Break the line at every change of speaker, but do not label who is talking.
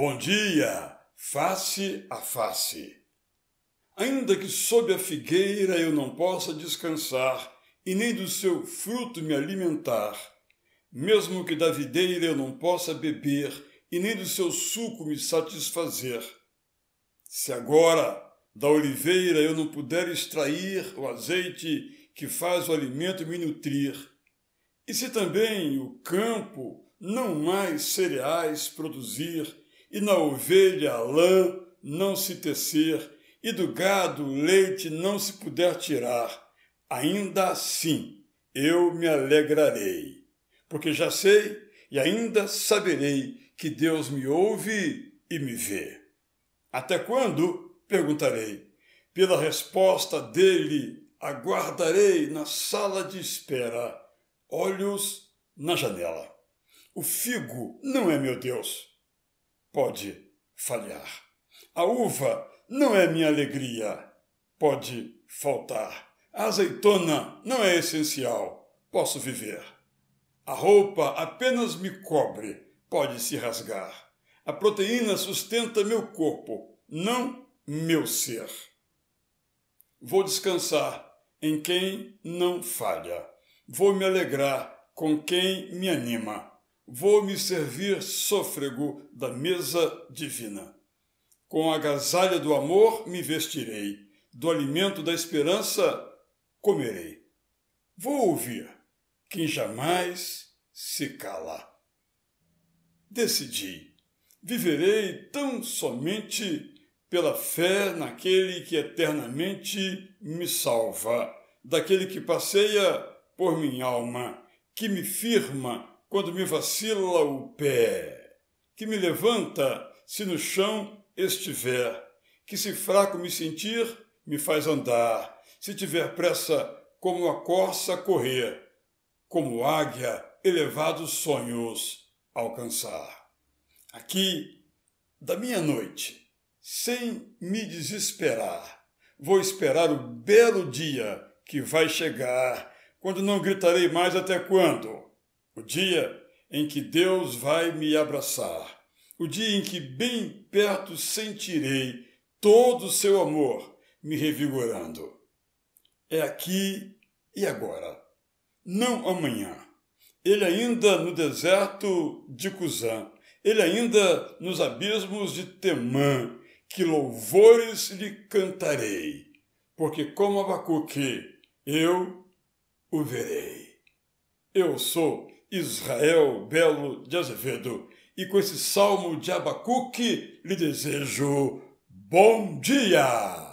Bom dia, face a face. Ainda que sob a figueira eu não possa descansar, e nem do seu fruto me alimentar, mesmo que da videira eu não possa beber, e nem do seu suco me satisfazer. Se agora da oliveira eu não puder extrair o azeite que faz o alimento me nutrir, e se também o campo não mais cereais produzir, e na ovelha a lã não se tecer, e do gado o leite não se puder tirar, ainda assim eu me alegrarei, porque já sei e ainda saberei que Deus me ouve e me vê. Até quando? perguntarei. Pela resposta dele, aguardarei na sala de espera, olhos na janela. O figo não é meu Deus pode falhar. A uva não é minha alegria, pode faltar. A azeitona não é essencial, posso viver. A roupa apenas me cobre, pode se rasgar. A proteína sustenta meu corpo, não meu ser. Vou descansar em quem não falha. Vou me alegrar com quem me anima vou me servir sôfrego da mesa divina. Com a agasalha do amor me vestirei, do alimento da esperança comerei. Vou ouvir quem jamais se cala. Decidi, viverei tão somente pela fé naquele que eternamente me salva, daquele que passeia por minha alma, que me firma quando me vacila o pé, que me levanta se no chão estiver, que se fraco me sentir, me faz andar, se tiver pressa, como a corça correr, como águia, elevados sonhos alcançar. Aqui, da minha noite, sem me desesperar, vou esperar o belo dia que vai chegar, quando não gritarei mais até quando o dia em que Deus vai me abraçar, o dia em que bem perto sentirei todo o seu amor me revigorando. É aqui e agora, não amanhã. Ele ainda no deserto de Cusã, ele ainda nos abismos de Temã, que louvores lhe cantarei, porque como Abacuque, eu o verei. Eu sou Israel Belo de Azevedo. E com esse salmo de Abacuque, lhe desejo bom dia!